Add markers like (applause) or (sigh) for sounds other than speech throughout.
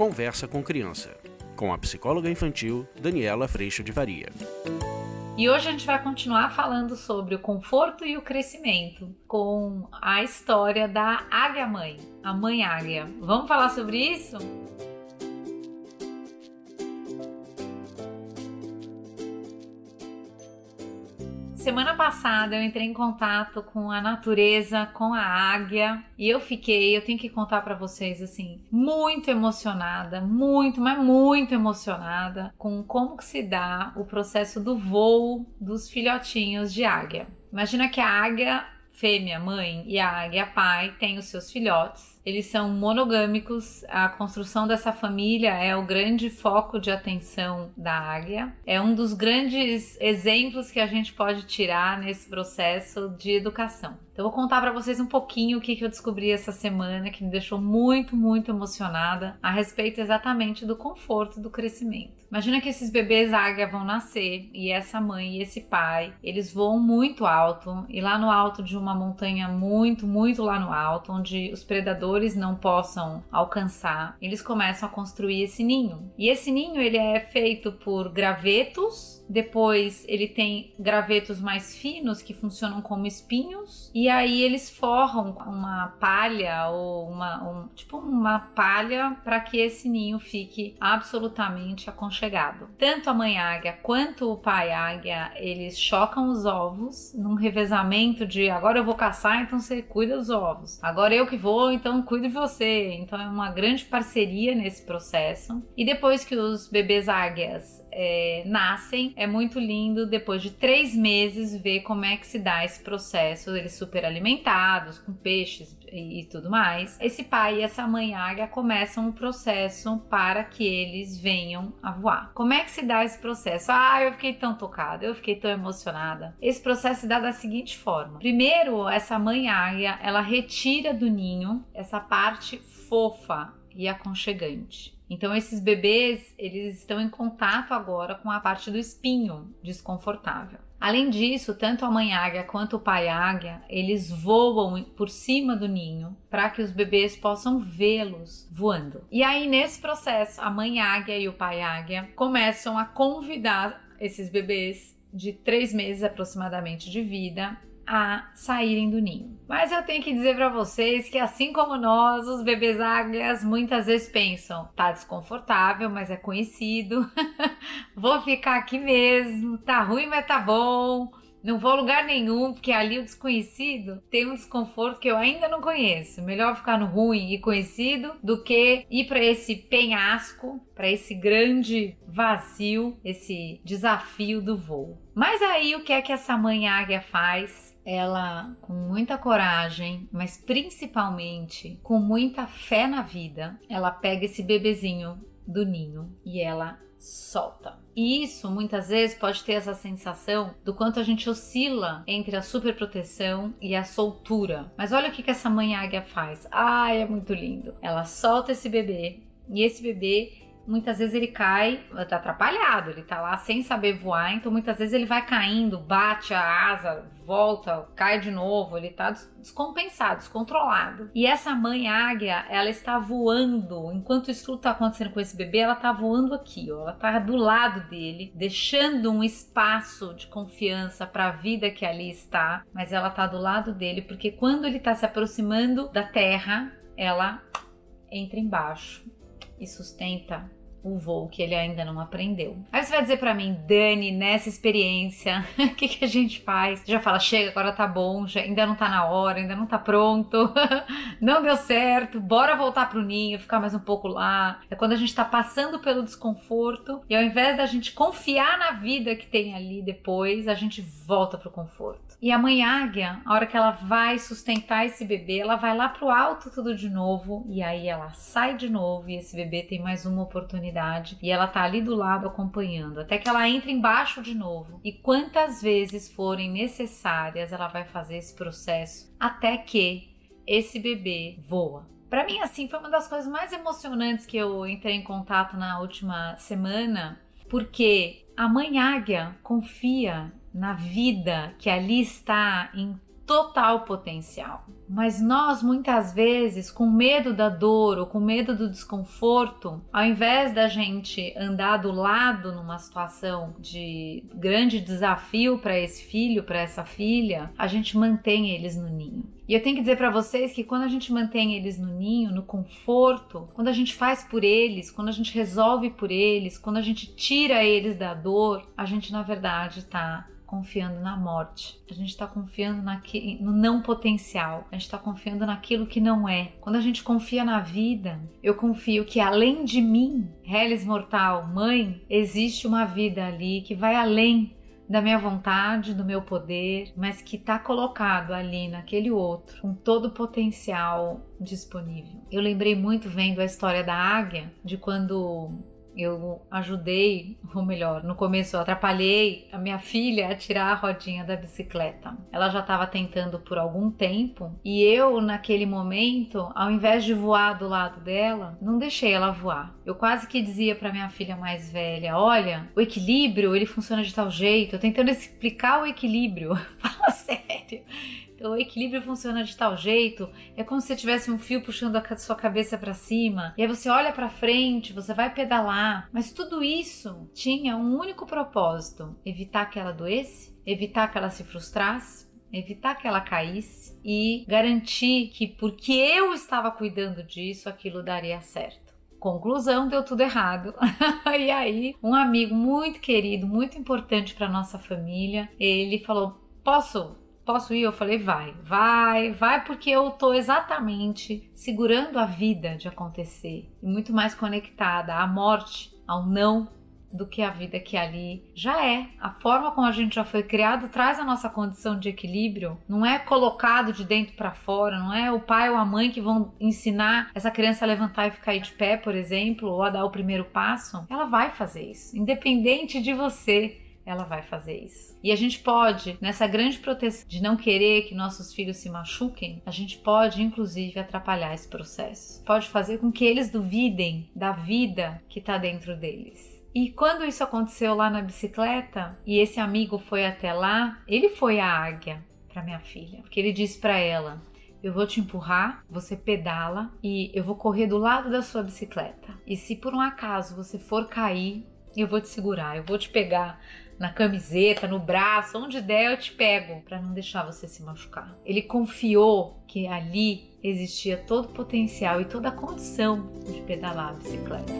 Conversa com Criança, com a psicóloga infantil Daniela Freixo de Varia. E hoje a gente vai continuar falando sobre o conforto e o crescimento com a história da Águia Mãe, a Mãe Águia. Vamos falar sobre isso? Semana passada eu entrei em contato com a natureza, com a águia, e eu fiquei, eu tenho que contar para vocês assim, muito emocionada, muito, mas muito emocionada com como que se dá o processo do voo dos filhotinhos de águia. Imagina que a águia fêmea, mãe, e a águia pai têm os seus filhotes eles são monogâmicos. A construção dessa família é o grande foco de atenção da águia. É um dos grandes exemplos que a gente pode tirar nesse processo de educação. Então, vou contar para vocês um pouquinho o que eu descobri essa semana que me deixou muito, muito emocionada a respeito exatamente do conforto do crescimento. Imagina que esses bebês águia vão nascer e essa mãe e esse pai, eles voam muito alto e lá no alto de uma montanha muito, muito lá no alto, onde os predadores predadores não possam alcançar, eles começam a construir esse ninho. E esse ninho ele é feito por gravetos depois ele tem gravetos mais finos que funcionam como espinhos. E aí eles forram uma palha ou uma um, tipo uma palha para que esse ninho fique absolutamente aconchegado. Tanto a mãe águia quanto o pai águia, eles chocam os ovos num revezamento de agora eu vou caçar, então você cuida dos ovos. Agora eu que vou, então cuido de você. Então é uma grande parceria nesse processo. E depois que os bebês águias é, nascem. É muito lindo depois de três meses ver como é que se dá esse processo. Eles super alimentados, com peixes e, e tudo mais. Esse pai e essa mãe águia começam um processo para que eles venham a voar. Como é que se dá esse processo? Ah, eu fiquei tão tocada, eu fiquei tão emocionada. Esse processo se dá da seguinte forma: primeiro, essa mãe águia ela retira do ninho essa parte fofa e aconchegante. Então esses bebês, eles estão em contato agora com a parte do espinho desconfortável. Além disso, tanto a mãe águia quanto o pai águia, eles voam por cima do ninho para que os bebês possam vê-los voando. E aí nesse processo, a mãe águia e o pai águia começam a convidar esses bebês de três meses aproximadamente de vida a saírem do ninho. Mas eu tenho que dizer para vocês que assim como nós, os bebês águias muitas vezes pensam, tá desconfortável, mas é conhecido. (laughs) Vou ficar aqui mesmo, tá ruim, mas tá bom. Não vou a lugar nenhum, porque ali o desconhecido tem um desconforto que eu ainda não conheço. Melhor ficar no ruim e conhecido do que ir para esse penhasco, para esse grande vazio, esse desafio do voo. Mas aí o que é que essa mãe águia faz? Ela, com muita coragem, mas principalmente com muita fé na vida, ela pega esse bebezinho do ninho e ela solta. E isso muitas vezes pode ter essa sensação do quanto a gente oscila entre a superproteção e a soltura. Mas olha o que, que essa mãe águia faz. Ai, é muito lindo. Ela solta esse bebê e esse bebê muitas vezes ele cai tá atrapalhado, ele tá lá sem saber voar, então muitas vezes ele vai caindo, bate a asa, volta, cai de novo, ele tá descompensado, descontrolado. E essa mãe águia, ela está voando, enquanto isso tudo tá acontecendo com esse bebê, ela tá voando aqui, ó, ela tá do lado dele, deixando um espaço de confiança para a vida que ali está, mas ela tá do lado dele porque quando ele tá se aproximando da terra, ela entra embaixo e sustenta o voo que ele ainda não aprendeu. Aí você vai dizer para mim, Dani, nessa experiência, (laughs) o que, que a gente faz? Já fala, chega, agora tá bom, já, ainda não tá na hora, ainda não tá pronto, (laughs) não deu certo, bora voltar pro ninho, ficar mais um pouco lá. É quando a gente tá passando pelo desconforto e ao invés da gente confiar na vida que tem ali depois, a gente volta pro conforto. E a mãe águia, a hora que ela vai sustentar esse bebê, ela vai lá pro alto tudo de novo e aí ela sai de novo e esse bebê tem mais uma oportunidade e ela tá ali do lado acompanhando até que ela entra embaixo de novo. E quantas vezes forem necessárias, ela vai fazer esse processo até que esse bebê voa. Para mim, assim, foi uma das coisas mais emocionantes que eu entrei em contato na última semana, porque a mãe águia confia na vida que ali está em total potencial. Mas nós muitas vezes, com medo da dor ou com medo do desconforto, ao invés da gente andar do lado numa situação de grande desafio para esse filho, para essa filha, a gente mantém eles no ninho. E eu tenho que dizer para vocês que quando a gente mantém eles no ninho, no conforto, quando a gente faz por eles, quando a gente resolve por eles, quando a gente tira eles da dor, a gente na verdade está confiando na morte, a gente está confiando no não potencial, a gente está confiando naquilo que não é. Quando a gente confia na vida, eu confio que além de mim, Reles Mortal, mãe, existe uma vida ali que vai além da minha vontade, do meu poder, mas que está colocado ali naquele outro, com todo o potencial disponível. Eu lembrei muito vendo a história da águia, de quando eu ajudei, ou melhor, no começo eu atrapalhei a minha filha a tirar a rodinha da bicicleta. Ela já estava tentando por algum tempo e eu, naquele momento, ao invés de voar do lado dela, não deixei ela voar. Eu quase que dizia para minha filha mais velha: Olha, o equilíbrio ele funciona de tal jeito. Eu tentando explicar o equilíbrio. (laughs) Fala sério o equilíbrio funciona de tal jeito, é como se você tivesse um fio puxando a sua cabeça para cima, e aí você olha para frente, você vai pedalar, mas tudo isso tinha um único propósito: evitar que ela doesse, evitar que ela se frustrasse, evitar que ela caísse e garantir que porque eu estava cuidando disso, aquilo daria certo. Conclusão, deu tudo errado. (laughs) e aí, um amigo muito querido, muito importante para nossa família, ele falou: "Posso posso ir? Eu falei, vai, vai, vai, porque eu tô exatamente segurando a vida de acontecer e muito mais conectada à morte, ao não, do que a vida que ali já é. A forma como a gente já foi criado traz a nossa condição de equilíbrio, não é colocado de dentro para fora, não é o pai ou a mãe que vão ensinar essa criança a levantar e ficar de pé, por exemplo, ou a dar o primeiro passo. Ela vai fazer isso, independente de você ela vai fazer isso. E a gente pode, nessa grande proteção de não querer que nossos filhos se machuquem, a gente pode inclusive atrapalhar esse processo. Pode fazer com que eles duvidem da vida que está dentro deles. E quando isso aconteceu lá na bicicleta e esse amigo foi até lá, ele foi a águia para minha filha, porque ele disse para ela: eu vou te empurrar, você pedala e eu vou correr do lado da sua bicicleta. E se por um acaso você for cair, eu vou te segurar, eu vou te pegar na camiseta, no braço, onde der eu te pego, para não deixar você se machucar. Ele confiou que ali existia todo o potencial e toda a condição de pedalar a bicicleta.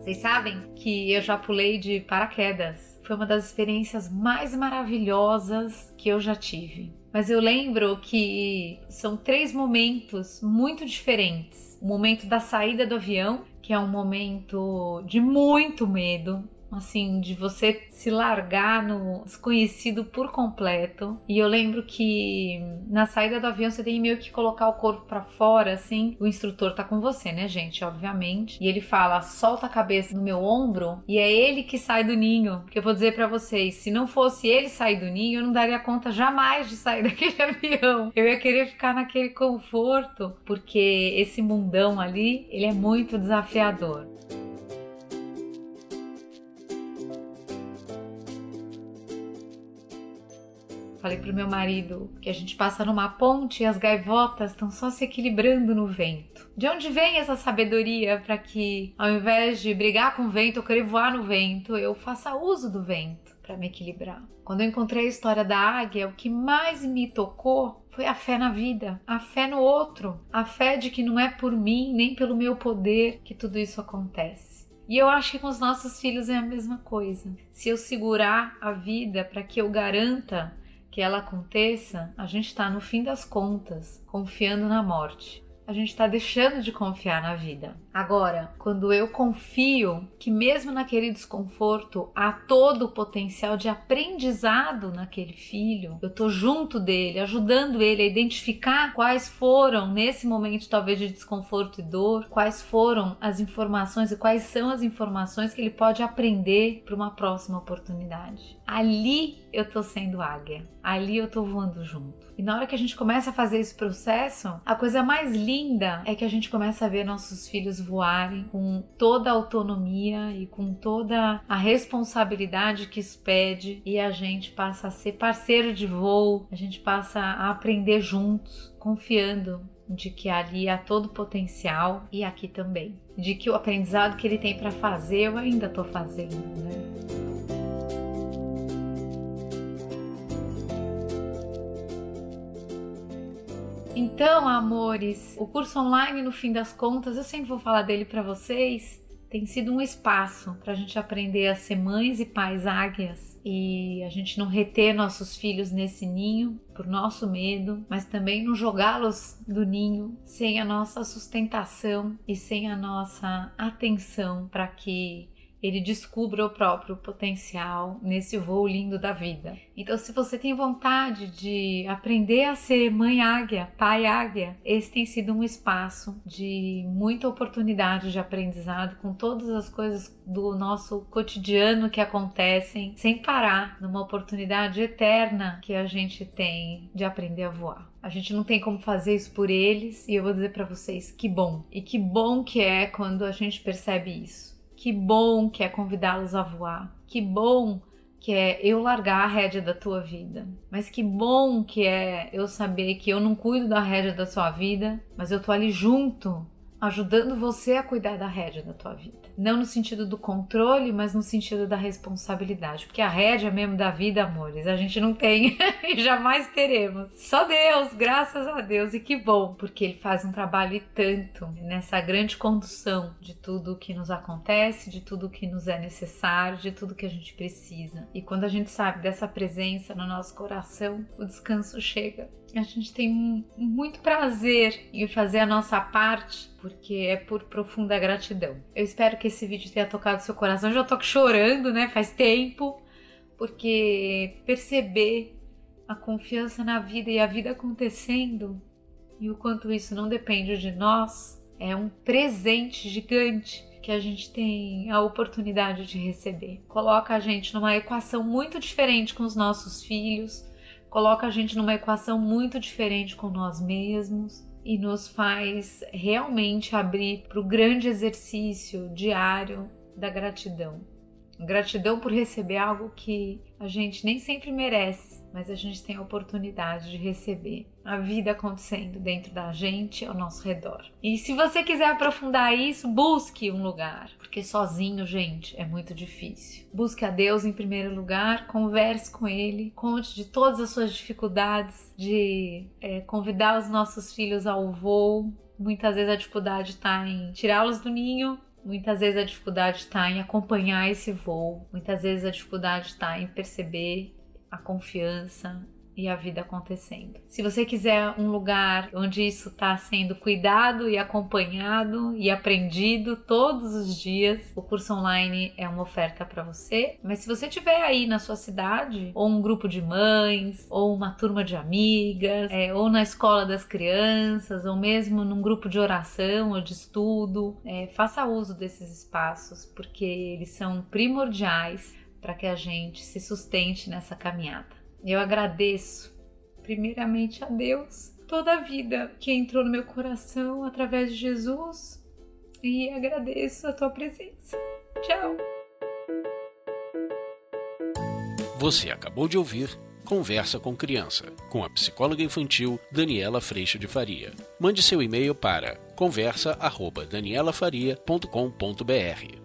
Vocês sabem que eu já pulei de paraquedas. Foi uma das experiências mais maravilhosas que eu já tive. Mas eu lembro que são três momentos muito diferentes. O momento da saída do avião, que é um momento de muito medo, assim, de você se largar no desconhecido por completo. E eu lembro que na saída do avião você tem meio que colocar o corpo para fora, assim. O instrutor tá com você, né, gente? Obviamente. E ele fala: solta a cabeça no meu ombro e é ele que sai do ninho. Porque eu vou dizer para vocês: se não fosse ele sair do ninho, eu não daria conta jamais de sair (laughs) daquele avião. Eu ia querer ficar naquele conforto, porque esse mundão ali, ele é muito desafiador. Falei pro meu marido que a gente passa numa ponte e as gaivotas estão só se equilibrando no vento. De onde vem essa sabedoria para que, ao invés de brigar com o vento ou querer voar no vento, eu faça uso do vento para me equilibrar? Quando eu encontrei a história da águia, o que mais me tocou foi a fé na vida, a fé no outro, a fé de que não é por mim nem pelo meu poder que tudo isso acontece. E eu acho que com os nossos filhos é a mesma coisa. Se eu segurar a vida para que eu garanta que ela aconteça, a gente está, no fim das contas, confiando na morte. A gente está deixando de confiar na vida. Agora, quando eu confio que, mesmo naquele desconforto, há todo o potencial de aprendizado naquele filho, eu estou junto dele, ajudando ele a identificar quais foram, nesse momento talvez de desconforto e dor, quais foram as informações e quais são as informações que ele pode aprender para uma próxima oportunidade. Ali eu estou sendo águia, ali eu estou voando junto. E na hora que a gente começa a fazer esse processo, a coisa mais linda linda é que a gente começa a ver nossos filhos voarem com toda a autonomia e com toda a responsabilidade que isso pede e a gente passa a ser parceiro de voo, a gente passa a aprender juntos, confiando de que ali há todo o potencial e aqui também. De que o aprendizado que ele tem para fazer eu ainda estou fazendo, né? Então, amores, o curso online, no fim das contas, eu sempre vou falar dele para vocês, tem sido um espaço para a gente aprender a ser mães e pais águias e a gente não reter nossos filhos nesse ninho por nosso medo, mas também não jogá-los do ninho sem a nossa sustentação e sem a nossa atenção para que ele descubra o próprio potencial nesse voo lindo da vida. Então, se você tem vontade de aprender a ser mãe águia, pai águia, esse tem sido um espaço de muita oportunidade de aprendizado com todas as coisas do nosso cotidiano que acontecem sem parar, numa oportunidade eterna que a gente tem de aprender a voar. A gente não tem como fazer isso por eles e eu vou dizer para vocês que bom. E que bom que é quando a gente percebe isso que bom que é convidá-los a voar. Que bom que é eu largar a rédea da tua vida. Mas que bom que é eu saber que eu não cuido da rédea da sua vida, mas eu tô ali junto, ajudando você a cuidar da rédea da tua vida. Não no sentido do controle, mas no sentido da responsabilidade. Porque a rédea mesmo da vida, amores, a gente não tem (laughs) e jamais teremos. Só Deus, graças a Deus. E que bom, porque Ele faz um trabalho e tanto nessa grande condução de tudo o que nos acontece, de tudo o que nos é necessário, de tudo que a gente precisa. E quando a gente sabe dessa presença no nosso coração, o descanso chega. A gente tem muito prazer em fazer a nossa parte, porque é por profunda gratidão. Eu espero que esse vídeo tenha tocado seu coração. Eu já tô chorando, né? Faz tempo, porque perceber a confiança na vida e a vida acontecendo e o quanto isso não depende de nós é um presente gigante que a gente tem a oportunidade de receber. Coloca a gente numa equação muito diferente com os nossos filhos, coloca a gente numa equação muito diferente com nós mesmos e nos faz realmente abrir para o grande exercício diário da gratidão. Gratidão por receber algo que a gente nem sempre merece, mas a gente tem a oportunidade de receber a vida acontecendo dentro da gente ao nosso redor. E se você quiser aprofundar isso, busque um lugar, porque sozinho, gente, é muito difícil. Busque a Deus em primeiro lugar, converse com Ele, conte de todas as suas dificuldades, de é, convidar os nossos filhos ao voo. Muitas vezes a dificuldade está em tirá-los do ninho, Muitas vezes a dificuldade está em acompanhar esse voo, muitas vezes a dificuldade está em perceber a confiança e a vida acontecendo. Se você quiser um lugar onde isso está sendo cuidado e acompanhado e aprendido todos os dias, o curso online é uma oferta para você. Mas se você tiver aí na sua cidade, ou um grupo de mães, ou uma turma de amigas, é, ou na escola das crianças, ou mesmo num grupo de oração ou de estudo, é, faça uso desses espaços porque eles são primordiais para que a gente se sustente nessa caminhada. Eu agradeço, primeiramente, a Deus toda a vida que entrou no meu coração através de Jesus e agradeço a tua presença. Tchau. Você acabou de ouvir Conversa com Criança, com a psicóloga infantil Daniela Freixo de Faria. Mande seu e-mail para conversa@danielafaria.com.br.